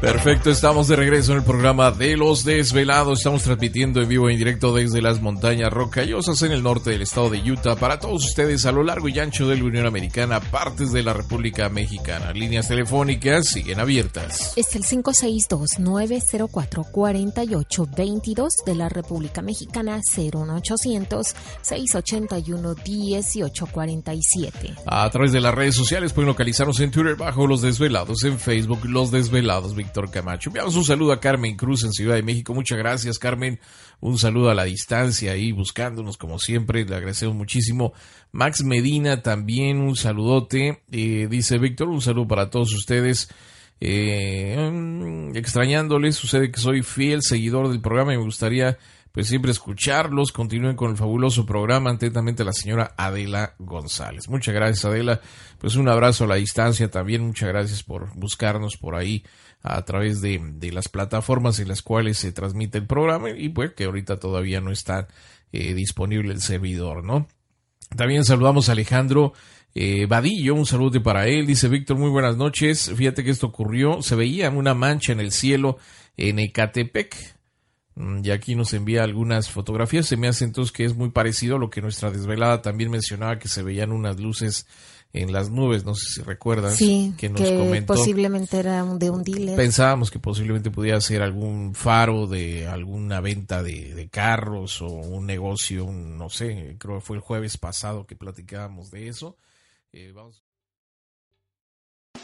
Perfecto, estamos de regreso en el programa de Los Desvelados. Estamos transmitiendo en vivo y en directo desde las montañas rocallosas en el norte del estado de Utah para todos ustedes a lo largo y ancho de la Unión Americana, partes de la República Mexicana. Líneas telefónicas siguen abiertas. Es el 562-904-4822 de la República Mexicana, 01800-681-1847. A través de las redes sociales pueden localizarnos en Twitter bajo Los Desvelados, en Facebook Los Desvelados, Víctor Camacho. Enviamos un saludo a Carmen Cruz en Ciudad de México. Muchas gracias, Carmen. Un saludo a la distancia ahí buscándonos como siempre. Le agradecemos muchísimo. Max Medina también un saludote. Eh, dice Víctor, un saludo para todos ustedes. Eh, mm, extrañándoles, sucede que soy fiel seguidor del programa y me gustaría pues siempre escucharlos. Continúen con el fabuloso programa. Atentamente la señora Adela González. Muchas gracias, Adela. Pues un abrazo a la distancia también. Muchas gracias por buscarnos por ahí a través de, de las plataformas en las cuales se transmite el programa y pues que ahorita todavía no está eh, disponible el servidor, ¿no? También saludamos a Alejandro eh, Vadillo, un saludo para él. Dice Víctor, muy buenas noches. Fíjate que esto ocurrió. Se veía una mancha en el cielo en Ecatepec. Mm, Y aquí nos envía algunas fotografías. Se me hace entonces que es muy parecido a lo que nuestra desvelada también mencionaba, que se veían unas luces en las nubes. No sé si recuerdas Sí, que nos que comentó. posiblemente era de un dealer. Pensábamos que posiblemente pudiera ser algún faro de alguna venta de, de carros o un negocio, un- no sé, creo que fue el jueves pasado que platicábamos de eso. Eh, vamos.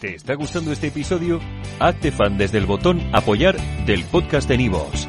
¿Te está gustando este episodio? Hazte fan desde el botón Apoyar del podcast de Nivos.